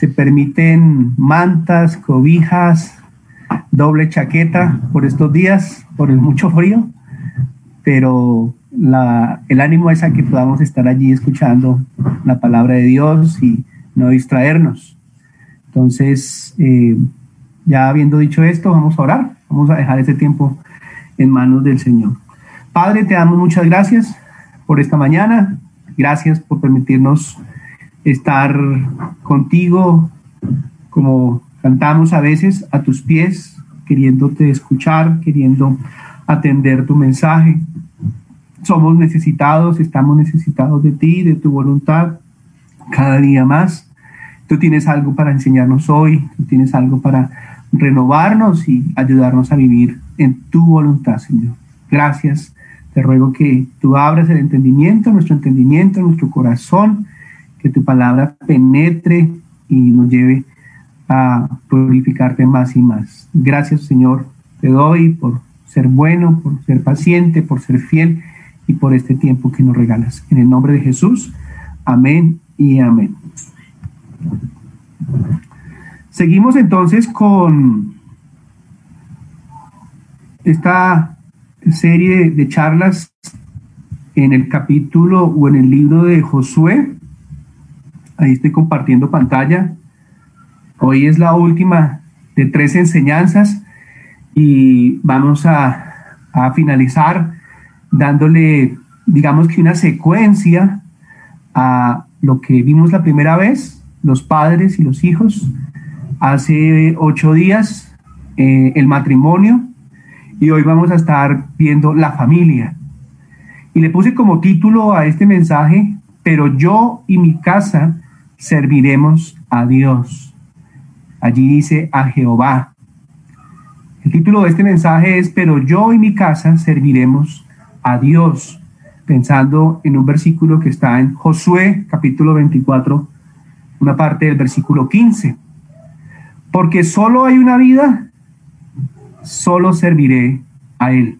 Se permiten mantas, cobijas, doble chaqueta por estos días, por el mucho frío, pero el ánimo es a que podamos estar allí escuchando la palabra de Dios y no distraernos. Entonces, eh, ya habiendo dicho esto, vamos a orar, vamos a dejar este tiempo en manos del Señor. Padre, te damos muchas gracias por esta mañana, gracias por permitirnos estar contigo como cantamos a veces a tus pies, queriéndote escuchar, queriendo atender tu mensaje. Somos necesitados, estamos necesitados de ti, de tu voluntad, cada día más. Tú tienes algo para enseñarnos hoy, tú tienes algo para renovarnos y ayudarnos a vivir en tu voluntad, Señor. Gracias. Te ruego que tú abras el entendimiento, nuestro entendimiento, nuestro corazón, que tu palabra penetre y nos lleve a glorificarte más y más. Gracias, Señor. Te doy por ser bueno, por ser paciente, por ser fiel y por este tiempo que nos regalas. En el nombre de Jesús, amén y amén. Seguimos entonces con esta serie de charlas en el capítulo o en el libro de Josué. Ahí estoy compartiendo pantalla. Hoy es la última de tres enseñanzas y vamos a, finalizar dándole, digamos que una secuencia a lo que vimos la primera vez, los padres y los hijos, hace ocho días, eh, el matrimonio, y hoy vamos a estar viendo la familia. Y le puse como título a este mensaje, pero yo y mi casa serviremos a Dios. Allí dice a Jehová. El título de este mensaje es, pero yo y mi casa serviremos a Dios, pensando en un versículo que está en Josué capítulo 24, una parte del versículo 15 porque solo hay una vida, solo serviré a Él.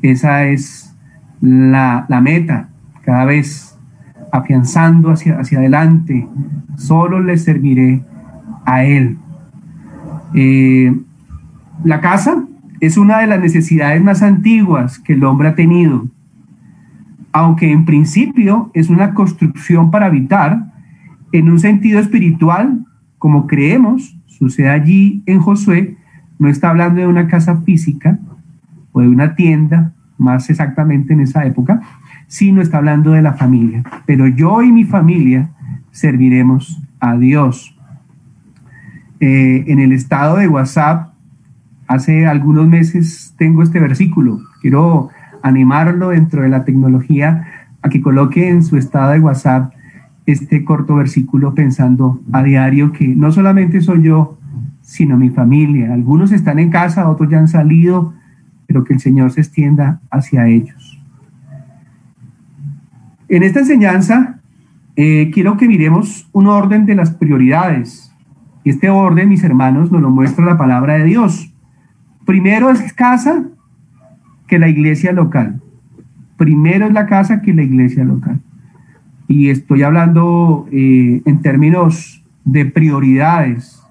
Esa es la, meta, cada vez afianzando hacia, hacia adelante, solo le serviré a Él. Eh, la casa es una de las necesidades más antiguas que el hombre ha tenido. Aunque en principio es una construcción para habitar, en un sentido espiritual, como creemos, sucede allí en Josué, no está hablando de una casa física o de una tienda, más exactamente en esa época, sino está hablando de la familia. Pero yo y mi familia serviremos a Dios. Eh, en el estado de WhatsApp, hace algunos meses tengo este versículo. Quiero animarlo dentro de la tecnología a que coloque en su estado de WhatsApp este corto versículo pensando a diario que no solamente soy yo, sino mi familia. Algunos están en casa, otros ya han salido, pero que el Señor se extienda hacia ellos. En esta enseñanza eh, quiero que miremos un orden de las prioridades. Este orden, mis hermanos, nos lo muestra la palabra de Dios. Primero es casa que la iglesia local. Primero es la casa que la iglesia local y estoy hablando eh, en términos de prioridades.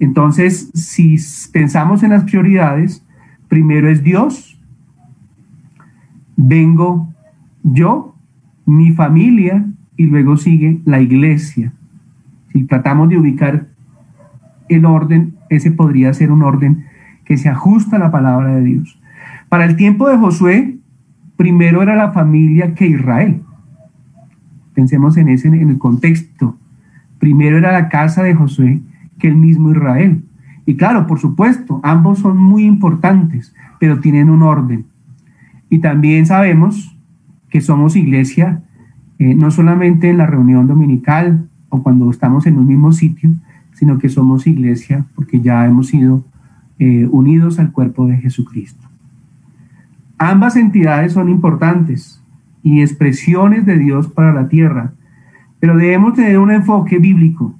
Entonces, si pensamos en las prioridades, primero es Dios, vengo yo, mi familia y luego sigue la iglesia. Si tratamos de ubicar el orden, ese podría ser un orden que se ajusta a la palabra de Dios. Para el tiempo de Josué, primero era la familia que Israel. Pensemos en ese, en el contexto. Primero era la casa de Josué que el mismo Israel. Y claro, por supuesto, ambos son muy importantes, pero tienen un orden. Y también sabemos que somos iglesia eh, no solamente en la reunión dominical o cuando estamos en un mismo sitio, sino que somos iglesia porque ya hemos sido eh, unidos al cuerpo de Jesucristo. Ambas entidades son importantes, y expresiones de Dios para la tierra. Pero debemos tener un enfoque bíblico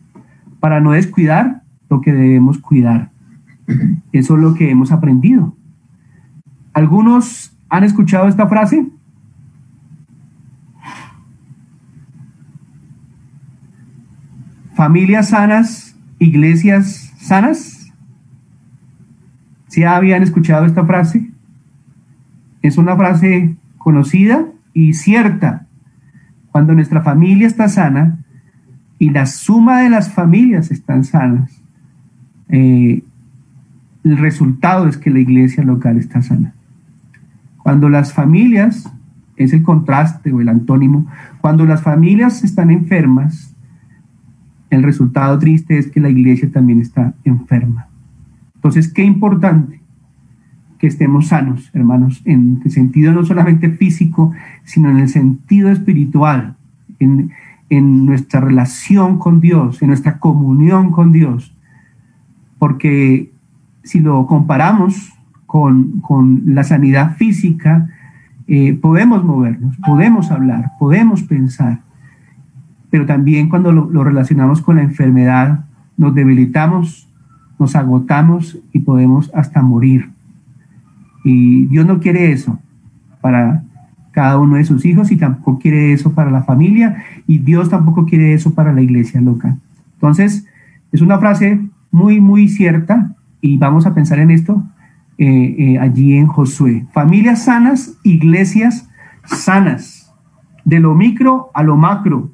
para no descuidar lo que debemos cuidar. Eso es lo que hemos aprendido. ¿Algunos han escuchado esta frase? Familias sanas, iglesias sanas. ¿Sí habían escuchado esta frase? Es una frase conocida y cierta. Cuando nuestra familia está sana y la suma de las familias están sanas, eh, el resultado es que la iglesia local está sana. Cuando las familias, es el contraste o el antónimo, cuando las familias están enfermas, el resultado triste es que la iglesia también está enferma. Entonces, qué importante que estemos sanos, hermanos, en el sentido no solamente físico, sino en el sentido espiritual, en, nuestra relación con Dios, en nuestra comunión con Dios. Porque si lo comparamos con, la sanidad física, eh, podemos movernos, podemos hablar, podemos pensar, pero también cuando lo, relacionamos con la enfermedad, nos debilitamos, nos agotamos y podemos hasta morir. Y Dios no quiere eso para cada uno de sus hijos y tampoco quiere eso para la familia y Dios tampoco quiere eso para la iglesia local. Entonces, es una frase muy, muy cierta y vamos a pensar en esto eh, eh, allí en Josué. Familias sanas, iglesias sanas, de lo micro a lo macro.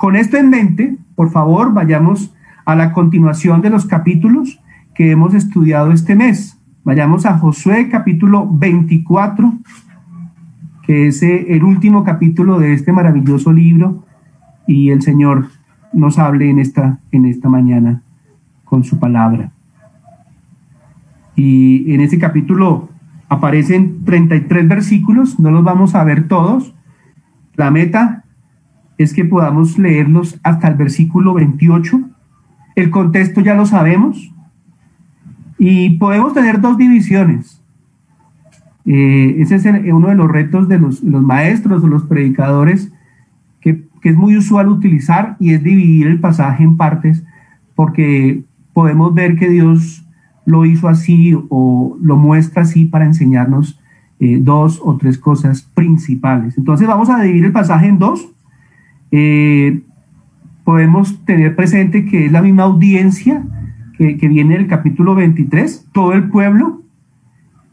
Con esto en mente, por favor, vayamos a la continuación de los capítulos que hemos estudiado este mes. Vayamos a Josué capítulo 24, que es eh, el último capítulo de este maravilloso libro y el Señor nos hable en esta, en esta mañana con su palabra. Y en ese capítulo aparecen 33 versículos, no los vamos a ver todos. La meta es que podamos leerlos hasta el versículo 28. El contexto ya lo sabemos. Y podemos tener dos divisiones. Eh, ese es uno de los retos de los, maestros o los predicadores que, que es muy usual utilizar y es dividir el pasaje en partes porque podemos ver que Dios lo hizo así o lo muestra así para enseñarnos eh, dos o tres cosas principales. Entonces vamos a dividir el pasaje en dos. Eh, podemos tener presente que es la misma audiencia que, viene del capítulo 23, todo el pueblo.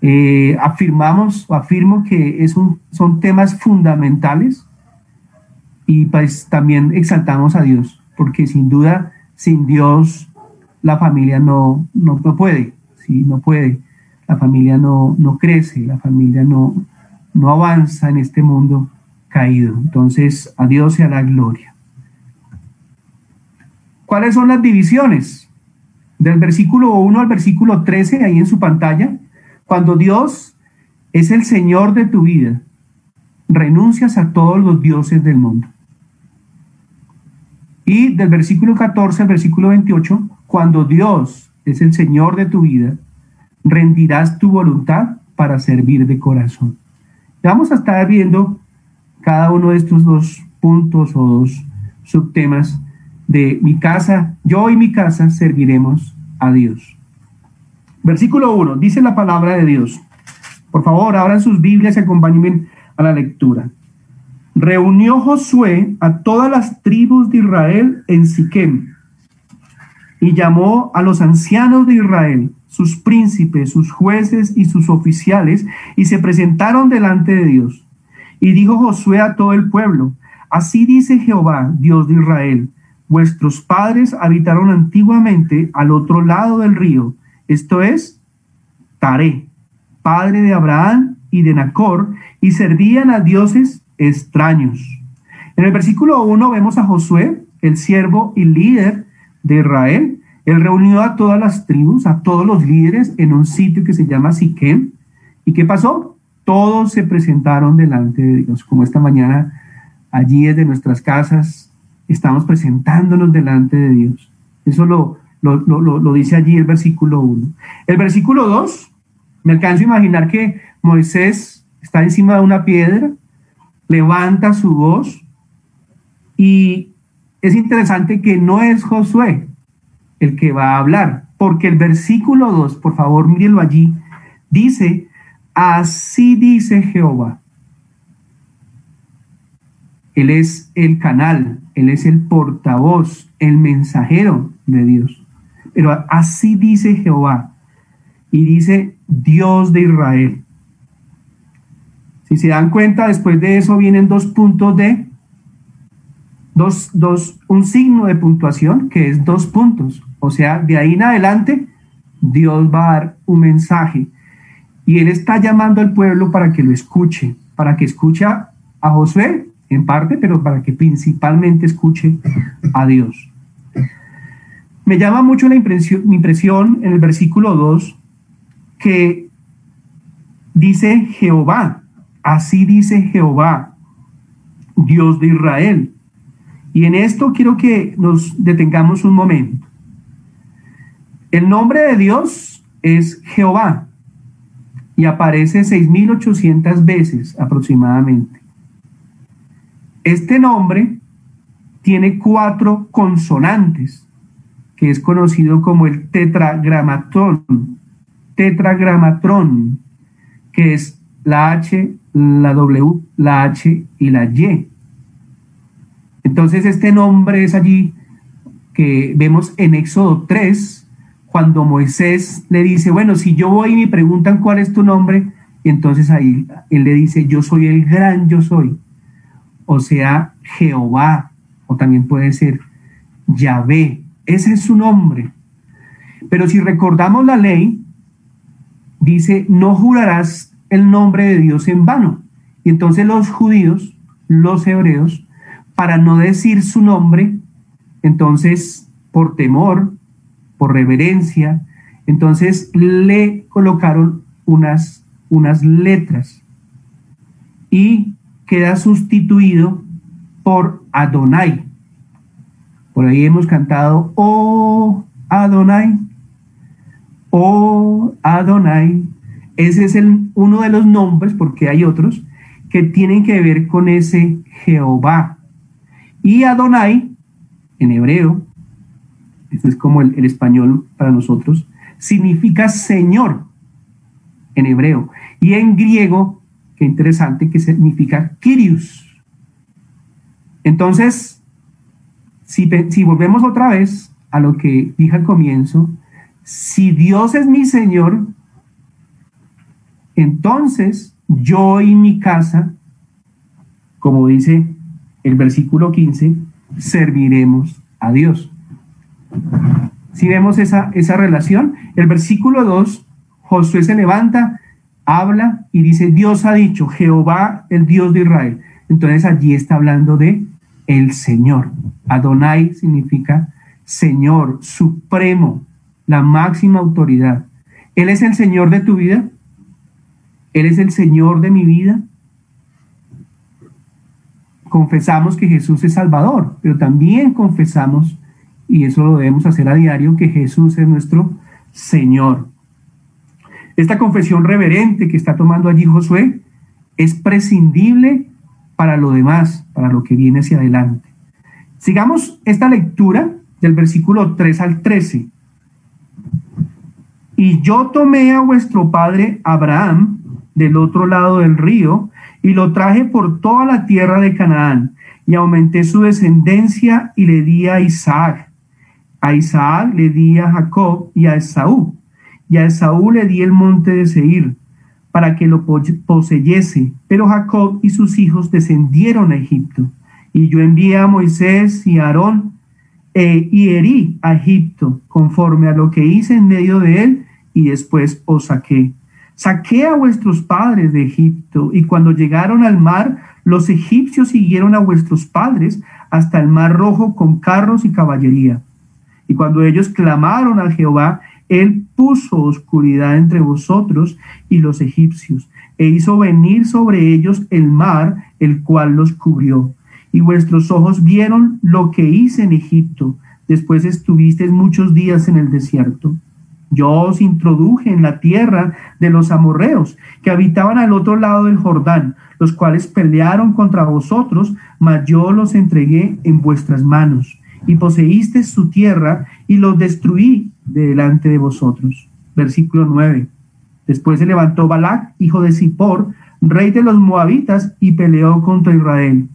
Eh, afirmamos afirmo que es un, son temas fundamentales y pues también exaltamos a Dios, porque sin duda, sin Dios la familia no, no, puede, ¿sí? no puede, la familia no, no crece, la familia no, no avanza en este mundo caído. Entonces, a Dios sea la gloria. ¿Cuáles son las divisiones? Del versículo 1 al versículo 13, ahí en su pantalla, cuando Dios es el Señor de tu vida, renuncias a todos los dioses del mundo. Y del versículo 14 al versículo 28, cuando Dios es el Señor de tu vida, rendirás tu voluntad para servir de corazón. Vamos a estar viendo cada uno de estos dos puntos o dos subtemas de mi casa, yo y mi casa serviremos a Dios. Versículo 1, dice la palabra de Dios. Por favor, abran sus Biblias y acompáñenme a la lectura. Reunió Josué a todas las tribus de Israel en Siquem y llamó a los ancianos de Israel, sus príncipes, sus jueces y sus oficiales, y se presentaron delante de Dios. Y dijo Josué a todo el pueblo, así dice Jehová, Dios de Israel, vuestros padres habitaron antiguamente al otro lado del río, esto es, Taré, padre de Abraham y de Nacor, y servían a dioses extraños. En el versículo 1 vemos a Josué, el siervo y líder de Israel. Él reunió a todas las tribus, a todos los líderes en un sitio que se llama Siquem. ¿Y qué pasó? Todos se presentaron delante de Dios, como esta mañana allí desde nuestras casas estamos presentándonos delante de Dios. Eso lo, lo, lo dice allí el versículo 1. El versículo 2, me alcanzo a imaginar que Moisés está encima de una piedra, levanta su voz y es interesante que no es Josué el que va a hablar, porque el versículo 2, por favor, mírenlo allí, dice, así dice Jehová. Él es el canal, Él es el portavoz, el mensajero de Dios. Pero así dice Jehová. Y dice Dios de Israel. Si se dan cuenta, después de eso vienen dos puntos de, dos, dos, un signo de puntuación que es dos puntos. O sea, de ahí en adelante, Dios va a dar un mensaje. Y Él está llamando al pueblo para que lo escuche, para que escuche a Josué en parte, pero para que principalmente escuche a Dios. Me llama mucho la impresión, mi impresión en el versículo 2 que dice Jehová, así dice Jehová, Dios de Israel. Y en esto quiero que nos detengamos un momento. El nombre de Dios es Jehová y aparece 6.800 veces aproximadamente. Este nombre tiene cuatro consonantes, que es conocido como el tetragramatón, tetragramatrón, que es la H, la W, la H y la Y. Entonces este nombre es allí que vemos en Éxodo 3, cuando Moisés le dice, bueno, si yo voy y me preguntan cuál es tu nombre, entonces ahí él le dice, yo soy el gran yo soy o sea Jehová, o también puede ser Yahvé. Ese es su nombre. Pero si recordamos la ley, dice, no jurarás el nombre de Dios en vano. Y entonces los judíos, los hebreos, para no decir su nombre, entonces por temor, por reverencia, entonces le colocaron unas, unas letras. Y queda sustituido por Adonai. Por ahí hemos cantado, oh Adonai, oh Adonai. Ese es el, uno de los nombres, porque hay otros, que tienen que ver con ese Jehová. Y Adonai, en hebreo, esto es como el, el español para nosotros, significa Señor en hebreo. Y en griego Qué interesante que significa Kyrios. Entonces, si, si volvemos otra vez a lo que dije al comienzo, si Dios es mi Señor, entonces yo y mi casa, como dice el versículo 15, serviremos a Dios. Si vemos esa, esa relación, el versículo 2, Josué se levanta habla y dice, Dios ha dicho, Jehová, el Dios de Israel. Entonces allí está hablando de el Señor. Adonai significa Señor, supremo, la máxima autoridad. Él es el Señor de tu vida. Él es el Señor de mi vida. Confesamos que Jesús es Salvador, pero también confesamos, y eso lo debemos hacer a diario, que Jesús es nuestro Señor. Esta confesión reverente que está tomando allí Josué es prescindible para lo demás, para lo que viene hacia adelante. Sigamos esta lectura del versículo 3 al 13. Y yo tomé a vuestro padre Abraham del otro lado del río y lo traje por toda la tierra de Canaán y aumenté su descendencia y le di a Isaac. A Isaac le di a Jacob y a Esaú y a Esaú le di el monte de Seir para que lo poseyese. Pero Jacob y sus hijos descendieron a Egipto. Y yo envié a Moisés y a Aarón e, y herí a Egipto conforme a lo que hice en medio de él y después os saqué. Saqué a vuestros padres de Egipto y cuando llegaron al mar, los egipcios siguieron a vuestros padres hasta el mar rojo con carros y caballería. Y cuando ellos clamaron a Jehová, él puso oscuridad entre vosotros y los egipcios, e hizo venir sobre ellos el mar, el cual los cubrió. Y vuestros ojos vieron lo que hice en Egipto. Después estuvisteis muchos días en el desierto. Yo os introduje en la tierra de los amorreos, que habitaban al otro lado del Jordán, los cuales pelearon contra vosotros, mas yo los entregué en vuestras manos. Y poseíste su tierra y los destruí delante de vosotros. Versículo 9. Después se levantó Balac, hijo de Zippor, rey de los moabitas, y peleó contra Israel.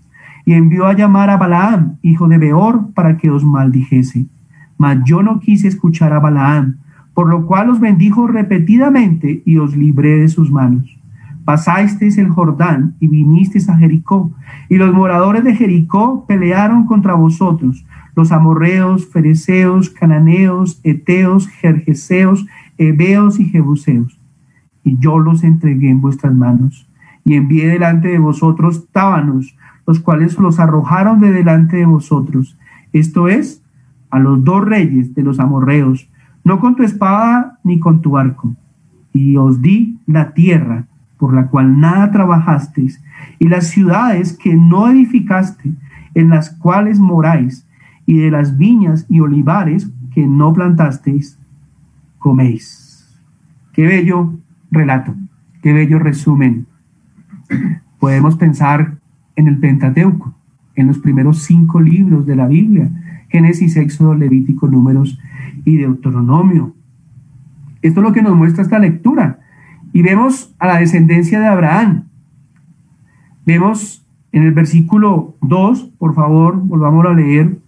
y envió a llamar a Balaam, hijo de Beor, para que os maldijese. Mas yo no quise escuchar a Balaam, por lo cual os bendijo repetidamente y os libré de sus manos. Pasasteis el Jordán y vinisteis a Jericó, y los moradores de Jericó pelearon contra vosotros, los amorreos, fereceos, cananeos, eteos, jerjeseos, heveos y jebuseos. Y yo los entregué en vuestras manos, y envié delante de vosotros tábanos, los cuales los arrojaron de delante de vosotros. Esto es, a los dos reyes de los amorreos, no con tu espada ni con tu arco. Y os di la tierra por la cual nada trabajasteis, y las ciudades que no edificaste, en las cuales moráis, y de las viñas y olivares que no plantasteis, coméis. Qué bello relato, qué bello resumen. Podemos pensar en el Pentateuco, en los primeros cinco libros de la Biblia, Génesis, Éxodo, Levítico, Números y Deuteronomio. Esto es lo que nos muestra esta lectura. Y vemos a la descendencia de Abraham. Vemos en el versículo 2, por favor, volvamos a leer.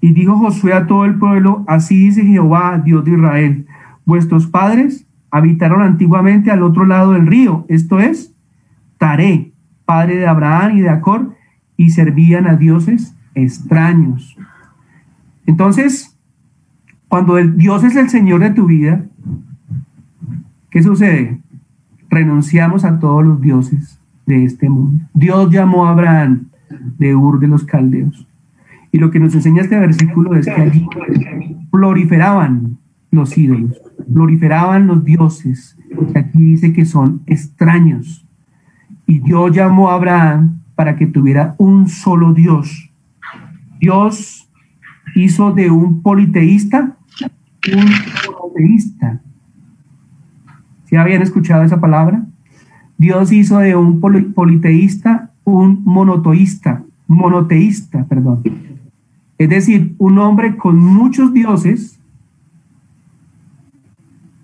Y dijo Josué a todo el pueblo, así dice Jehová, Dios de Israel, vuestros padres habitaron antiguamente al otro lado del río, esto es, Taré, padre de Abraham y de Acor, y servían a dioses extraños. Entonces, cuando el Dios es el Señor de tu vida, ¿qué sucede? Renunciamos a todos los dioses de este mundo. Dios llamó a Abraham de Ur de los Caldeos. Y lo que nos enseña este versículo es que allí proliferaban los ídolos, proliferaban los dioses. Aquí dice que son extraños. Y Dios llamó a Abraham para que tuviera un solo Dios. Dios hizo de un politeísta un monoteísta. ¿Sí habían escuchado esa palabra? Dios hizo de un politeísta un monoteísta, monoteísta, perdón. Es decir, un hombre con muchos dioses,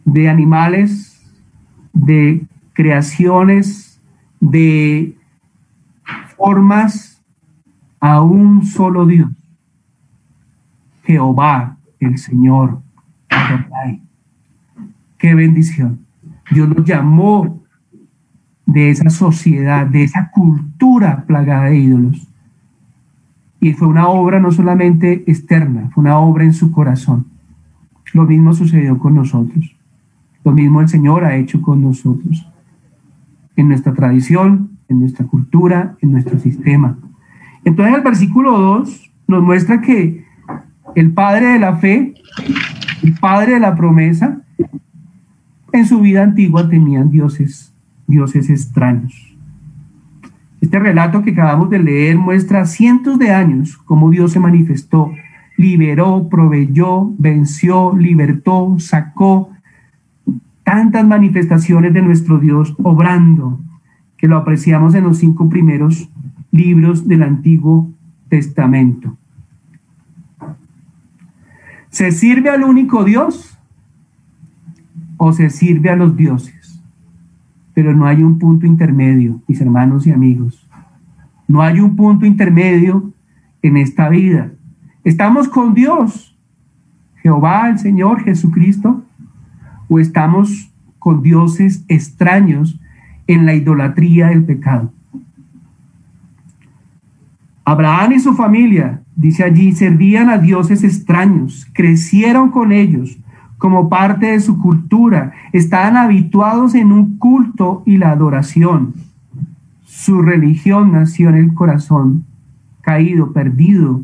de animales, de creaciones, de formas a un solo Dios. Jehová, el Señor. Qué bendición. Dios los llamó de esa sociedad, de esa cultura plagada de ídolos. Y fue una obra no solamente externa, fue una obra en su corazón. Lo mismo sucedió con nosotros. Lo mismo el Señor ha hecho con nosotros. En nuestra tradición, en nuestra cultura, en nuestro sistema. Entonces el versículo 2 nos muestra que el Padre de la fe, el Padre de la promesa, en su vida antigua tenían dioses, dioses extraños. Este relato que acabamos de leer muestra cientos de años cómo Dios se manifestó, liberó, proveyó, venció, libertó, sacó tantas manifestaciones de nuestro Dios obrando, que lo apreciamos en los cinco primeros libros del Antiguo Testamento. ¿Se sirve al único Dios o se sirve a los dioses? Pero no hay un punto intermedio, mis hermanos y amigos. No hay un punto intermedio en esta vida. Estamos con Dios, Jehová, el Señor Jesucristo, o estamos con dioses extraños en la idolatría del pecado. Abraham y su familia, dice allí, servían a dioses extraños, crecieron con ellos como parte de su cultura, estaban habituados en un culto y la adoración. Su religión nació en el corazón, caído, perdido.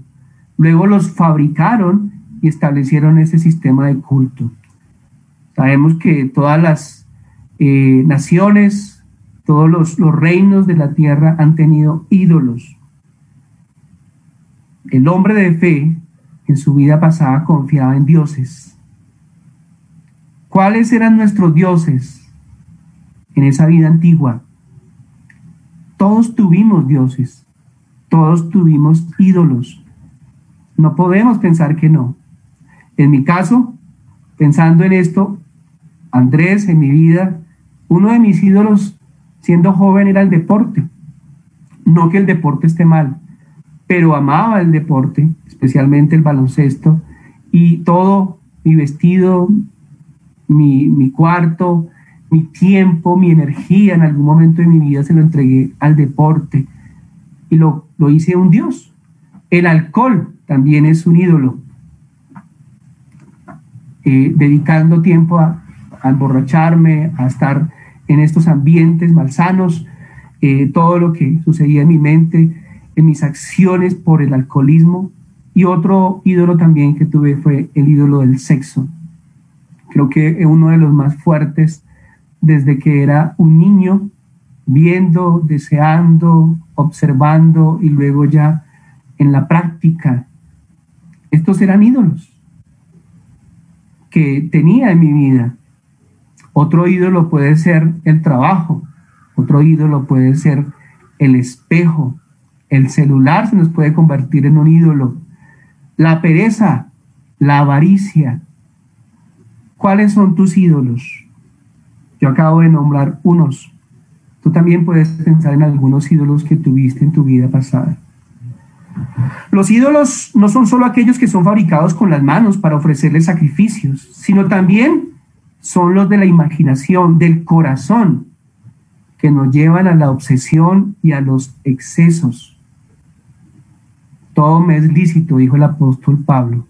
Luego los fabricaron y establecieron ese sistema de culto. Sabemos que todas las eh, naciones todos los, los reinos de la tierra han tenido ídolos. El hombre de fe en su vida pasada confiaba en dioses. ¿Cuáles eran nuestros dioses en esa vida antigua? Todos tuvimos dioses, todos tuvimos ídolos. No podemos pensar que no. En mi caso, pensando en esto, Andrés, en mi vida, uno de mis ídolos siendo joven era el deporte. No que el deporte esté mal, pero amaba el deporte, especialmente el baloncesto, y todo, mi vestido, mi, mi cuarto, mi tiempo, mi energía en algún momento de mi vida se lo entregué al deporte y lo, lo hice un Dios. El alcohol también es un ídolo. Eh, dedicando tiempo a, emborracharme, a estar en estos ambientes malsanos, eh, todo lo que sucedía en mi mente, en mis acciones por el alcoholismo. Y otro ídolo también que tuve fue el ídolo del sexo. Creo que uno de los más fuertes desde que era un niño, viendo, deseando, observando y luego ya en la práctica. Estos eran ídolos que tenía en mi vida. Otro ídolo puede ser el trabajo, otro ídolo puede ser el espejo, el celular se nos puede convertir en un ídolo, la pereza, la avaricia. ¿Cuáles son tus ídolos? Yo acabo de nombrar unos. Tú también puedes pensar en algunos ídolos que tuviste en tu vida pasada. Los ídolos no son solo aquellos que son fabricados con las manos para ofrecerles sacrificios, sino también son los de la imaginación, del corazón, que nos llevan a la obsesión y a los excesos. Todo me es lícito, dijo el apóstol Pablo,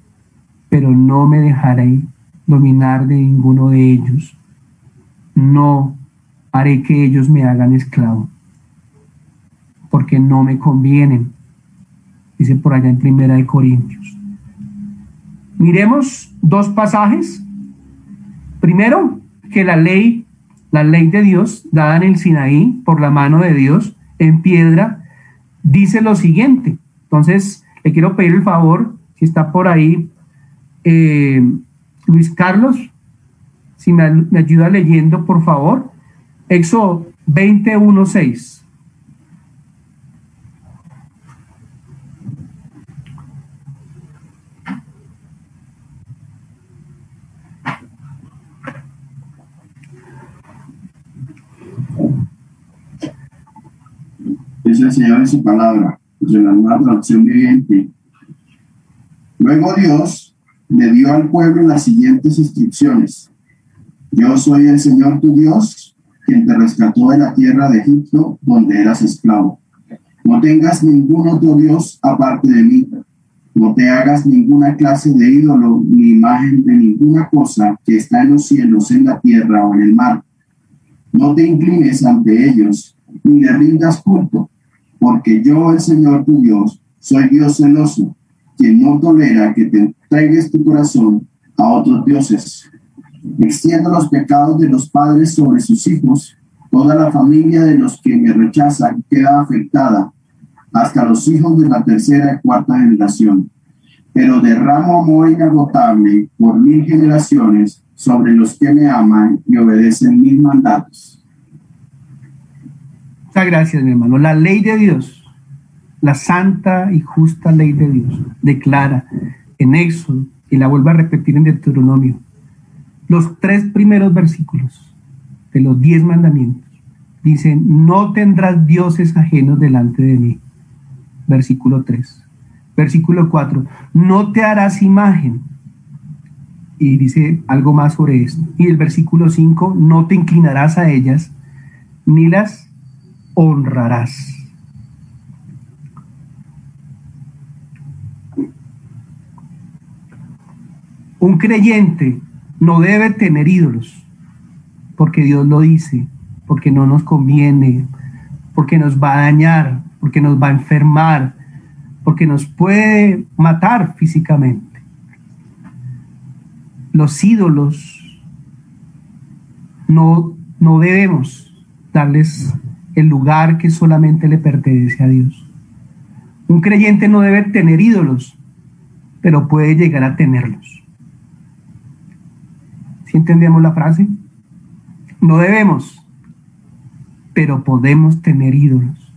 pero no me dejaré dominar de ninguno de ellos no haré que ellos me hagan esclavo, porque no me convienen, dice por allá en Primera de Corintios. Miremos dos pasajes. Primero, que la ley, la ley de Dios, dada en el Sinaí por la mano de Dios en piedra, dice lo siguiente. Entonces, le quiero pedir el favor, si está por ahí, eh, Luis Carlos, si me, ayuda leyendo, por favor. Éxodo 21.6. Es el Señor en su palabra, de la nueva traducción viviente. Luego Dios le dio al pueblo las siguientes instrucciones. Yo soy el Señor tu Dios, quien te rescató de la tierra de Egipto, donde eras esclavo. No tengas ningún otro Dios aparte de mí. No te hagas ninguna clase de ídolo ni imagen de ninguna cosa que está en los cielos, en la tierra o en el mar. No te inclines ante ellos, ni le rindas culto, porque yo, el Señor tu Dios, soy Dios celoso, quien no tolera que te entregues tu corazón a otros dioses extiendo los pecados de los padres sobre sus hijos, toda la familia de los que me rechazan queda afectada, hasta los hijos de la tercera y cuarta generación. Pero derramo amor inagotable por mil generaciones sobre los que me aman y obedecen mis mandatos. Muchas gracias, mi hermano. La ley de Dios, la santa y justa ley de Dios, declara en Éxodo, y la vuelve a repetir en Deuteronomio, los tres primeros versículos de los diez mandamientos dicen, no tendrás dioses ajenos delante de mí. Versículo 3. Versículo 4, no te harás imagen. Y dice algo más sobre esto. Y el versículo 5, no te inclinarás a ellas, ni las honrarás. Un creyente no debe tener ídolos, porque Dios lo dice, porque no nos conviene, porque nos va a dañar, porque nos va a enfermar, porque nos puede matar físicamente. Los ídolos no, no debemos darles el lugar que solamente le pertenece a Dios. Un creyente no debe tener ídolos, pero puede llegar a tenerlos. ¿Sí entendemos la frase? No debemos, pero podemos tener ídolos.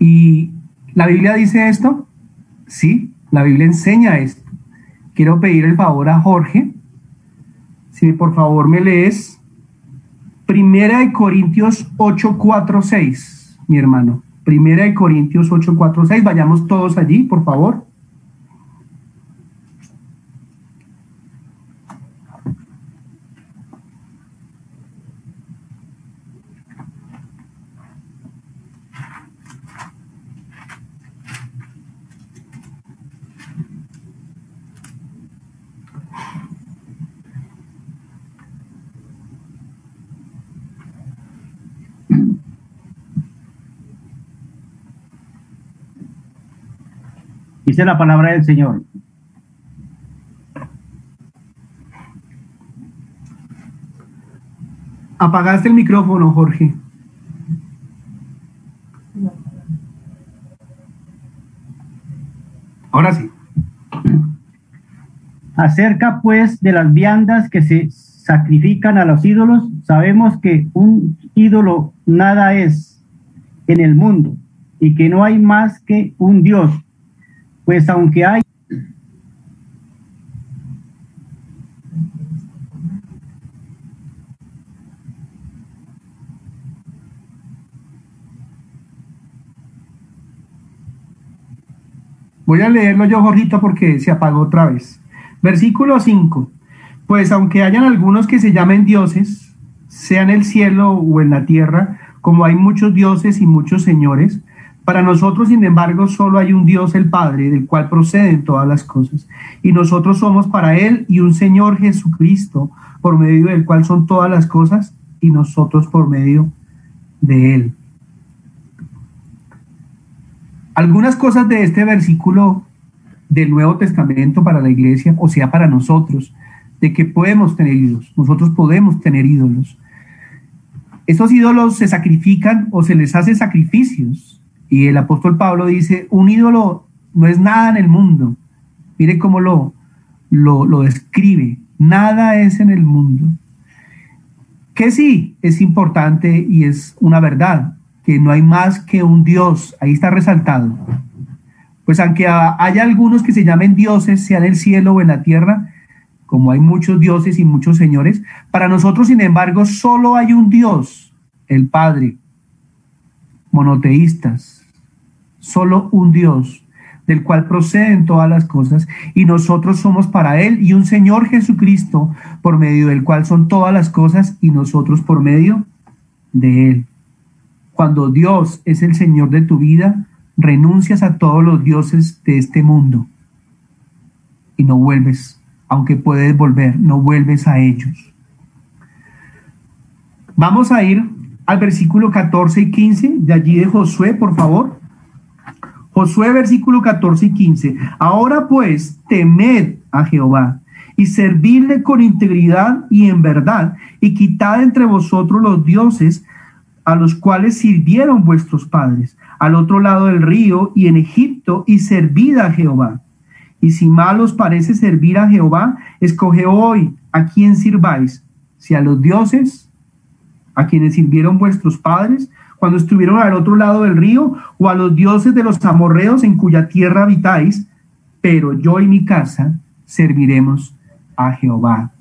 ¿Y la Biblia dice esto? Sí, la Biblia enseña esto. Quiero pedir el favor a Jorge, si por favor me lees Primera de Corintios 8, 4, 6, mi hermano. Primera de Corintios 8, 4, 6. Vayamos todos allí, por favor. Dice la palabra del Señor. Apagaste el micrófono, Jorge. Ahora sí. Acerca pues de las viandas que se sacrifican a los ídolos, sabemos que un ídolo nada es en el mundo y que no hay más que un Dios pues aunque hay Voy a leerlo yo, Jorgito, porque se apagó otra vez. Versículo 5. Pues aunque hayan algunos que se llamen dioses, sea en el cielo o en la tierra, como hay muchos dioses y muchos señores, para nosotros, sin embargo, solo hay un Dios el Padre, del cual proceden todas las cosas. Y nosotros somos para Él y un Señor Jesucristo, por medio del cual son todas las cosas, y nosotros por medio de Él. Algunas cosas de este versículo del Nuevo Testamento para la iglesia, o sea, para nosotros, de que podemos tener ídolos. Nosotros podemos tener ídolos. Estos ídolos se sacrifican o se les hace sacrificios y el apóstol Pablo dice, un ídolo no es nada en el mundo. Mire cómo lo, lo, describe. Nada es en el mundo. Que sí, es importante y es una verdad, que no hay más que un Dios. Ahí está resaltado. Pues aunque haya algunos que se llamen dioses, sea en el cielo o en la tierra, como hay muchos dioses y muchos señores, para nosotros, sin embargo, solo hay un Dios, el Padre, monoteístas, solo un Dios, del cual proceden todas las cosas, y nosotros somos para Él, y un Señor Jesucristo, por medio del cual son todas las cosas, y nosotros por medio de Él. Cuando Dios es el Señor de tu vida, renuncias a todos los dioses de este mundo y no vuelves, aunque puedes volver, no vuelves a ellos. Vamos a ir al versículo 14 y 15 de allí de Josué, por favor. Josué versículo 14 y 15. Ahora pues, temed a Jehová y servidle con integridad y en verdad, y quitad entre vosotros los dioses a los cuales sirvieron vuestros padres, al otro lado del río y en Egipto, y servid a Jehová. Y si mal os parece servir a Jehová, escoge hoy a quién sirváis, si a los dioses, a quienes sirvieron vuestros padres, cuando estuvieron al otro lado del río, o a los dioses de los amorreos en cuya tierra habitáis, pero yo y mi casa serviremos a Jehová.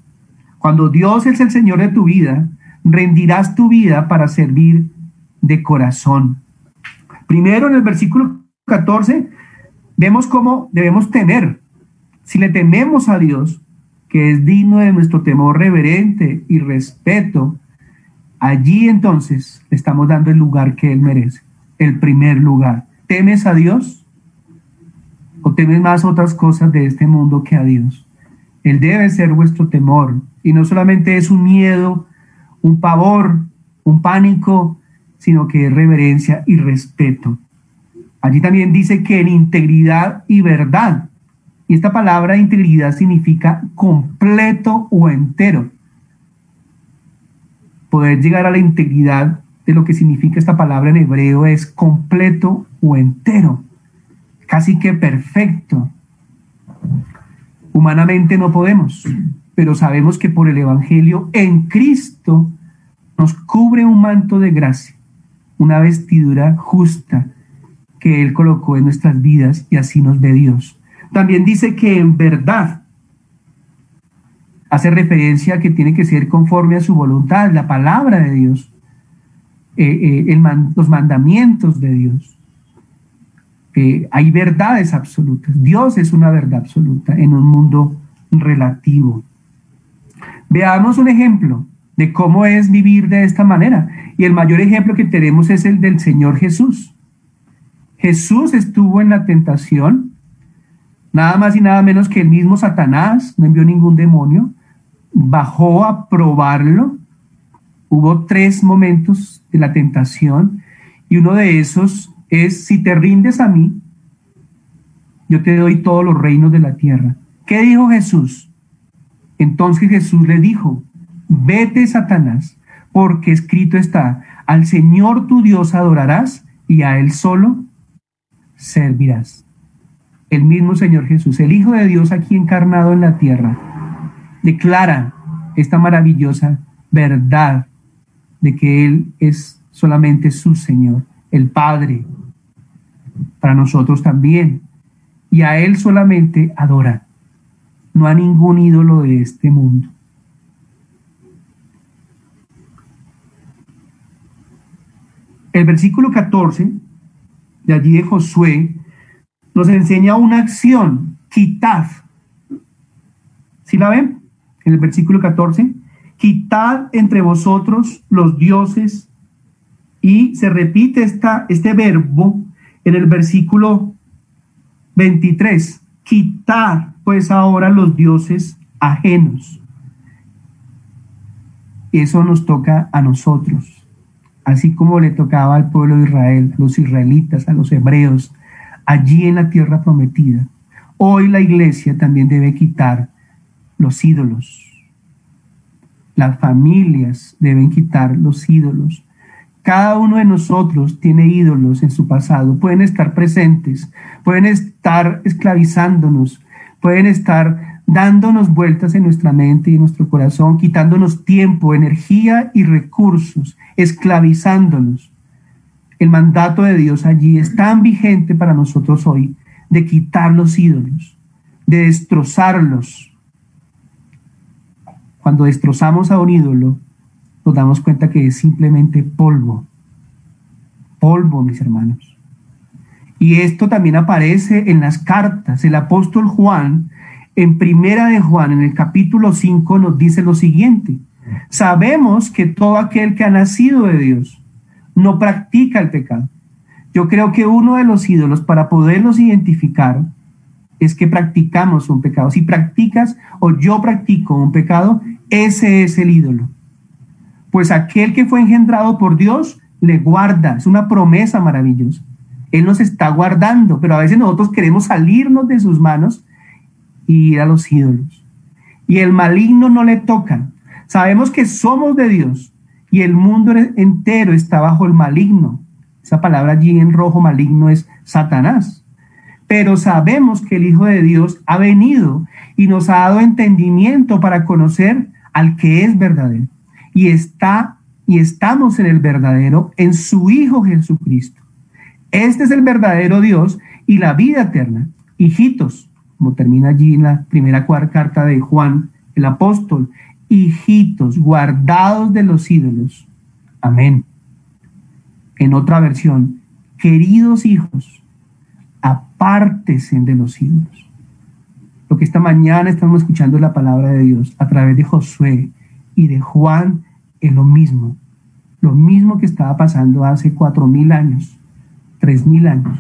Cuando Dios es el Señor de tu vida, rendirás tu vida para servir de corazón. Primero en el versículo 14 vemos cómo debemos temer. Si le tememos a Dios, que es digno de nuestro temor reverente y respeto, Allí entonces le estamos dando el lugar que Él merece, el primer lugar. ¿Temes a Dios? ¿O temes más otras cosas de este mundo que a Dios? Él debe ser vuestro temor. Y no solamente es un miedo, un pavor, un pánico, sino que es reverencia y respeto. Allí también dice que en integridad y verdad. Y esta palabra integridad significa completo o entero poder llegar a la integridad de lo que significa esta palabra en hebreo es completo o entero, casi que perfecto. Humanamente no podemos, pero sabemos que por el Evangelio en Cristo nos cubre un manto de gracia, una vestidura justa que Él colocó en nuestras vidas y así nos ve Dios. También dice que en verdad hace referencia a que tiene que ser conforme a su voluntad, la palabra de Dios, eh, eh, los mandamientos de Dios. Eh, hay verdades absolutas. Dios es una verdad absoluta en un mundo relativo. Veamos un ejemplo de cómo es vivir de esta manera. Y el mayor ejemplo que tenemos es el del Señor Jesús. Jesús estuvo en la tentación, nada más y nada menos que el mismo Satanás, no envió ningún demonio, bajó a probarlo. Hubo tres momentos de la tentación y uno de esos es, si te rindes a mí, yo te doy todos los reinos de la tierra. ¿Qué dijo Jesús? Entonces Jesús le dijo, vete Satanás, porque escrito está, al Señor tu Dios adorarás y a Él solo servirás. El mismo Señor Jesús, el Hijo de Dios aquí encarnado en la tierra, declara esta maravillosa verdad de que Él es solamente su Señor, el Padre, para nosotros también. Y a Él solamente adora, no a ningún ídolo de este mundo. El versículo 14 de allí de Josué nos enseña una acción, quitad. ¿Sí la ven? En el versículo 14, quitad entre vosotros los dioses y se repite esta, este verbo en el versículo 23, quitad pues ahora los dioses ajenos. Eso nos toca a nosotros así como le tocaba al pueblo de Israel, a los israelitas, a los hebreos, allí en la tierra prometida. Hoy la iglesia también debe quitar los ídolos. Las familias deben quitar los ídolos. Cada uno de nosotros tiene ídolos en su pasado. Pueden estar presentes, pueden estar esclavizándonos, pueden estar dándonos vueltas en nuestra mente y en nuestro corazón, quitándonos tiempo, energía y recursos, esclavizándonos. El mandato de Dios allí es tan vigente para nosotros hoy de quitar los ídolos, de destrozarlos. Cuando destrozamos a un ídolo, nos damos cuenta que es simplemente polvo. Polvo, mis hermanos. Y esto también aparece en las cartas. El apóstol Juan en Primera de Juan, en el capítulo 5, nos dice lo siguiente. Sabemos que todo aquel que ha nacido de Dios no practica el pecado. Yo creo que uno de los ídolos para poderlos identificar es que practicamos un pecado. Si practicas o yo practico un pecado, ese es el ídolo. Pues aquel que fue engendrado por Dios le guarda. Es una promesa maravillosa. Él nos está guardando, pero a veces nosotros queremos salirnos de sus manos y ir a los ídolos. Y el maligno no le toca. Sabemos que somos de Dios y el mundo entero está bajo el maligno. Esa palabra allí en rojo maligno es Satanás. Pero sabemos que el Hijo de Dios ha venido y nos ha dado entendimiento para conocer al que es verdadero. Y está y estamos en el verdadero, en su Hijo Jesucristo. Este es el verdadero Dios y la vida eterna. Hijitos, como termina allí en la primera carta de Juan, el apóstol, hijitos guardados de los ídolos. Amén. En otra versión, queridos hijos, apártese de los ídolos. Lo que esta mañana estamos escuchando es la palabra de Dios a través de Josué y de Juan es lo mismo. Lo mismo que estaba pasando hace cuatro mil años, tres mil años.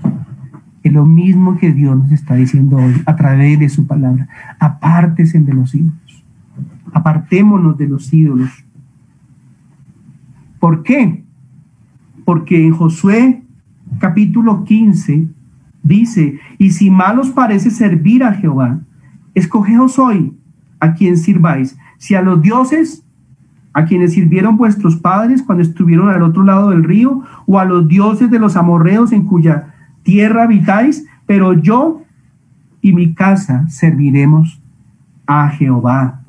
Es lo mismo que Dios nos está diciendo hoy a través de su palabra. Apártese de los ídolos. Apartémonos de los ídolos. ¿Por qué? Porque en Josué capítulo 15 dice, y si mal os parece servir a Jehová, escogeos hoy a quien sirváis, si a los dioses a quienes sirvieron vuestros padres cuando estuvieron al otro lado del río, o a los dioses de los amorreos en cuya tierra habitáis, pero yo y mi casa serviremos a Jehová.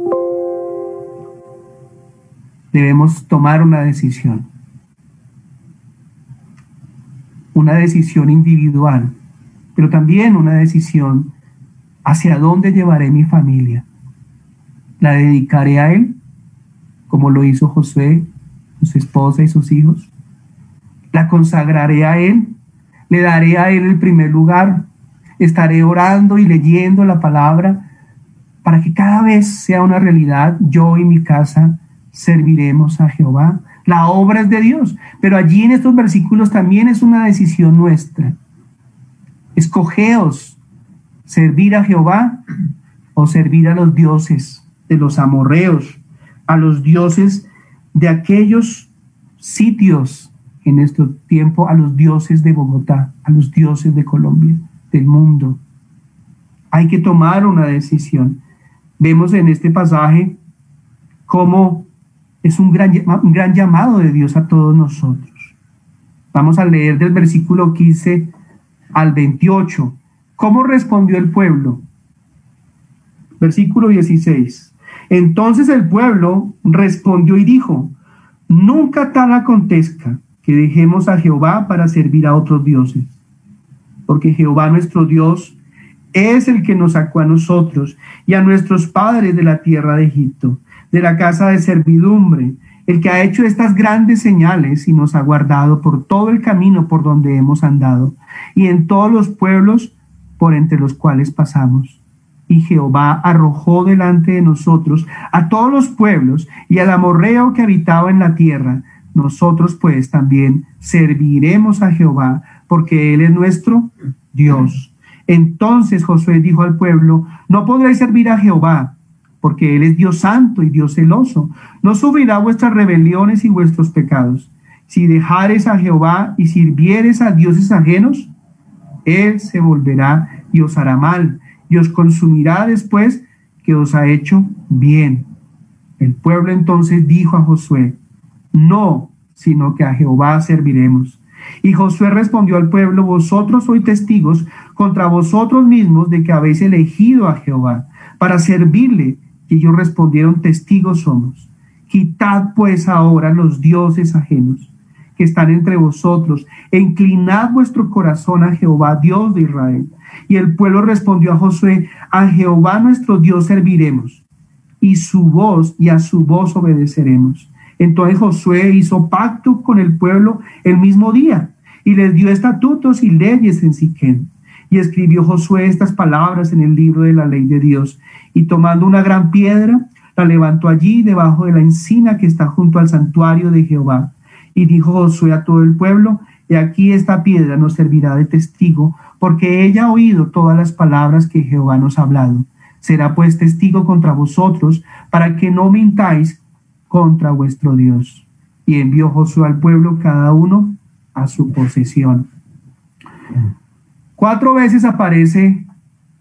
Debemos tomar una decisión, una decisión individual, pero también una decisión hacia dónde llevaré mi familia. ¿La dedicaré a Él, como lo hizo Josué, su esposa y sus hijos? ¿La consagraré a Él Le daré a Él el primer lugar. Estaré orando y leyendo la palabra para que cada vez sea una realidad. Yo y mi casa serviremos a Jehová. La obra es de Dios, pero allí en estos versículos también es una decisión nuestra. Escogeos servir a Jehová o servir a los dioses de los amorreos, a los dioses de aquellos sitios en este tiempo, a los dioses de Bogotá, a los dioses de Colombia, del mundo. Hay que tomar una decisión. Vemos en este pasaje cómo es un gran, un gran llamado de Dios a todos nosotros. Vamos a leer del versículo 15 al 28. ¿Cómo respondió el pueblo? Versículo 16. Entonces el pueblo respondió y dijo, nunca tal acontezca que dejemos a Jehová para servir a otros dioses, porque Jehová nuestro Dios es el que nos sacó a nosotros y a nuestros padres de la tierra de Egipto, de la casa de servidumbre, el que ha hecho estas grandes señales y nos ha guardado por todo el camino por donde hemos andado y en todos los pueblos por entre los cuales pasamos. Y Jehová arrojó delante de nosotros a todos los pueblos y al amorreo que habitaba en la tierra. Nosotros pues también serviremos a Jehová, porque Él es nuestro Dios. Entonces Josué dijo al pueblo, no podréis servir a Jehová, porque Él es Dios santo y Dios celoso. No subirá vuestras rebeliones y vuestros pecados. Si dejares a Jehová y sirvieres a dioses ajenos, Él se volverá y os hará mal y os consumirá después que os ha hecho bien. El pueblo entonces dijo a Josué, no, sino que a Jehová serviremos. Y Josué respondió al pueblo, vosotros sois testigos contra vosotros mismos de que habéis elegido a Jehová para servirle. Y ellos respondieron, testigos somos. Quitad pues ahora los dioses ajenos que están entre vosotros inclinad vuestro corazón a Jehová, Dios de Israel y el pueblo respondió a Josué, a Jehová nuestro Dios serviremos, y su voz y a su voz obedeceremos. Entonces Josué hizo pacto con el pueblo el mismo día y les dio estatutos y leyes en Siquén. Y escribió Josué estas palabras en el libro de la ley de Dios. Y tomando una gran piedra, la levantó allí debajo de la encina que está junto al santuario de Jehová. Y dijo Josué a todo el pueblo, y aquí esta piedra nos servirá de testigo porque ella ha oído todas las palabras que Jehová nos ha hablado. Será pues testigo contra vosotros, para que no mintáis contra vuestro Dios. Y envió Josué al pueblo cada uno a su posesión. Cuatro veces aparece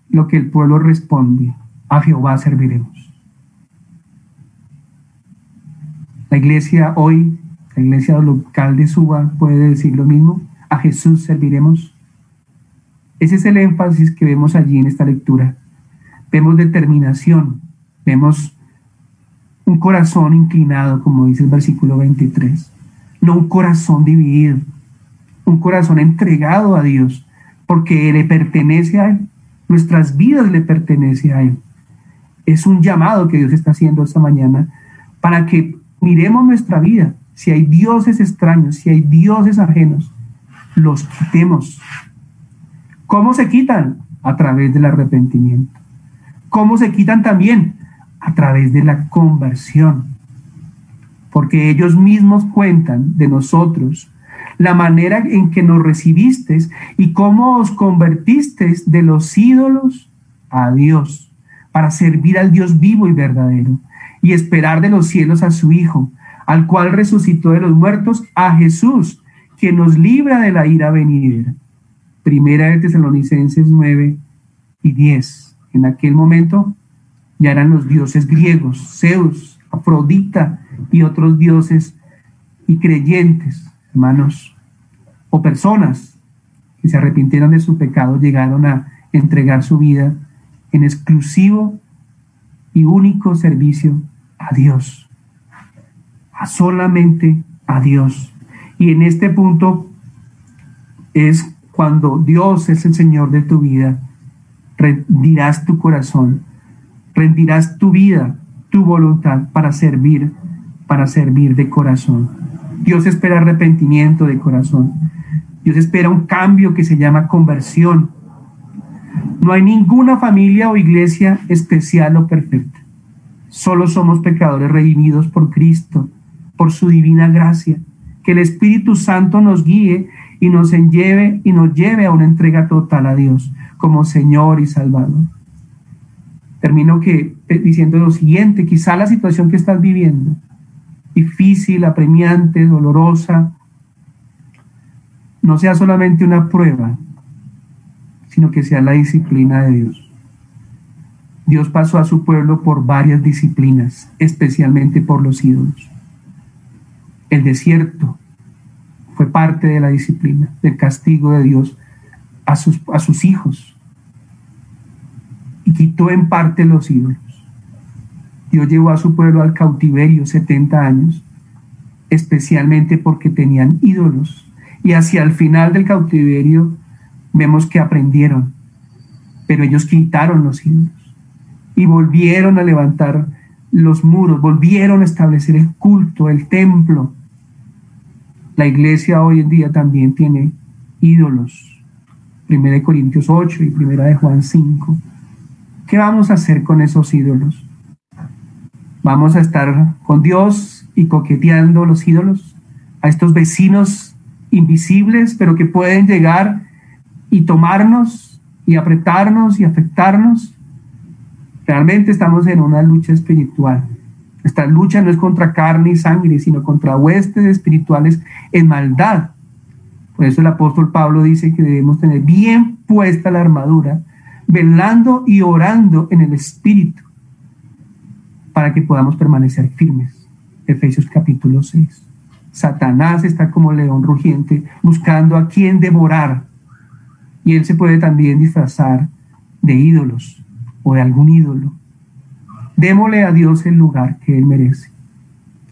lo que el pueblo responde, a Jehová serviremos. La iglesia hoy, la iglesia local de Suba puede decir lo mismo, a Jesús serviremos. Ese es el énfasis que vemos allí en esta lectura. Vemos determinación, vemos un corazón inclinado, como dice el versículo 23, no un corazón dividido, un corazón entregado a Dios, porque le pertenece a Él, nuestras vidas le pertenecen a Él. Es un llamado que Dios está haciendo esta mañana para que miremos nuestra vida. Si hay dioses extraños, si hay dioses ajenos, los quitemos, ¿Cómo se quitan? A través del arrepentimiento. ¿Cómo se quitan también? A través de la conversión. Porque ellos mismos cuentan de nosotros la manera en que nos recibisteis y cómo os convertisteis de los ídolos a Dios, para servir al Dios vivo y verdadero, y esperar de los cielos a su Hijo, al cual resucitó de los muertos, a Jesús, que nos libra de la ira venidera. Primera de Tesalonicenses 9 y 10. En aquel momento ya eran los dioses griegos, Zeus, Afrodita y otros dioses y creyentes, hermanos, o personas que se arrepintieron de su pecado, llegaron a entregar su vida en exclusivo y único servicio a Dios, solamente a Dios. Y en este punto es cuando Dios es el Señor de tu vida, rendirás tu corazón, rendirás tu vida, tu voluntad para servir, para servir de corazón. Dios espera arrepentimiento de corazón. Dios espera un cambio que se llama conversión. No hay ninguna familia o iglesia especial o perfecta. Solo somos pecadores redimidos por Cristo, por su divina gracia. Que el Espíritu Santo nos guíe y nos lleve y nos lleve a una entrega total a Dios como Señor y Salvador. Termino que, eh, diciendo lo siguiente, quizá la situación que estás viviendo, difícil, apremiante, dolorosa, no sea solamente una prueba, sino que sea la disciplina de Dios. Dios pasó a su pueblo por varias disciplinas, especialmente por los ídolos. El desierto fue parte de la disciplina, del castigo de Dios a sus, a sus hijos. Y quitó en parte los ídolos. Dios llevó a su pueblo al cautiverio 70 años, especialmente porque tenían ídolos. Y hacia el final del cautiverio vemos que aprendieron, pero ellos quitaron los ídolos y volvieron a levantar los muros, volvieron a establecer el culto, el templo. La iglesia hoy en día también tiene ídolos. Primera de Corintios 8 y Primera de Juan 5. ¿Qué vamos a hacer con esos ídolos? ¿Vamos a estar con Dios y coqueteando los ídolos? A estos vecinos invisibles, pero que pueden llegar y tomarnos y apretarnos y afectarnos. Realmente estamos en una lucha espiritual. Esta lucha no es contra carne y sangre, sino contra huestes espirituales en maldad. Por eso el apóstol Pablo dice que debemos tener bien puesta la armadura, velando y orando en el espíritu, para que podamos permanecer firmes. Efesios capítulo 6. Satanás está como león rugiente buscando a quien devorar. Y él se puede también disfrazar de ídolos o de algún ídolo. Démosle a Dios el lugar que Él merece.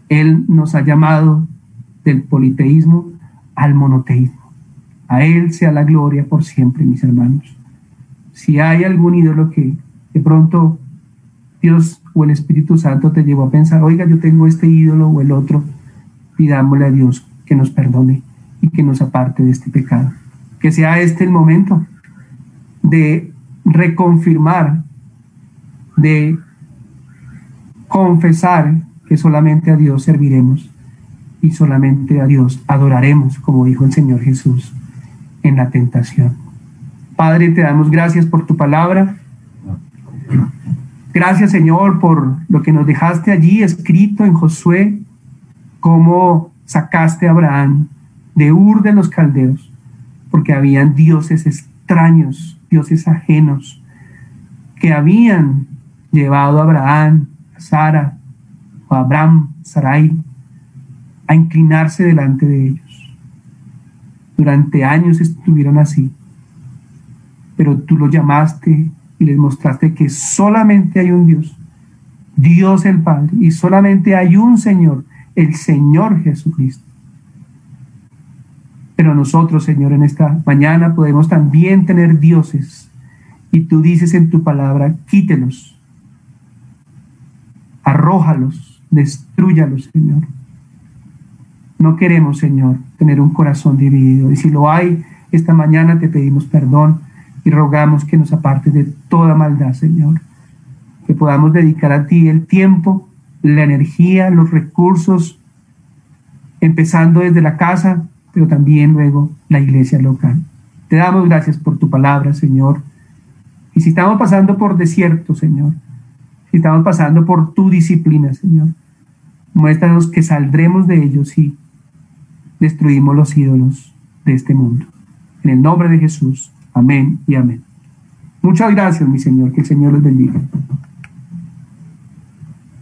Él nos ha llamado del politeísmo al monoteísmo. A Él sea la gloria por siempre, mis hermanos. Si hay algún ídolo que de pronto Dios o el Espíritu Santo te llevó a pensar, oiga, yo tengo este ídolo o el otro, pidámosle a Dios que nos perdone y que nos aparte de este pecado. Que sea este el momento de reconfirmar de confesar que solamente a Dios serviremos y solamente a Dios adoraremos, como dijo el Señor Jesús en la tentación. Padre, te damos gracias por tu palabra. Gracias, Señor, por lo que nos dejaste allí escrito en Josué, cómo sacaste a Abraham de Ur de los Caldeos, porque habían dioses extraños, dioses ajenos, que habían llevado a Abraham, Sara, Abraham, Sarai, a inclinarse delante de ellos. Durante años estuvieron así, pero tú los llamaste y les mostraste que solamente hay un Dios, Dios el Padre, y solamente hay un Señor, el Señor Jesucristo. Pero nosotros, Señor, en esta mañana podemos también tener dioses. Y tú dices en tu palabra, quítelos, arrójalos, destruyalos, Señor. No queremos, Señor, tener un corazón dividido. Y si lo hay, esta mañana te pedimos perdón y rogamos que nos apartes de toda maldad, Señor. Que podamos dedicar a ti el tiempo, la energía, los recursos, empezando desde la casa, pero también luego la iglesia local. Te damos gracias por tu palabra, Señor. Y si estamos pasando por desierto, Señor, estamos pasando por tu disciplina, Señor. Muéstranos que saldremos de ellos y destruimos los ídolos de este mundo. En el nombre de Jesús. Amén y amén. Muchas gracias, mi Señor. Que el Señor les bendiga.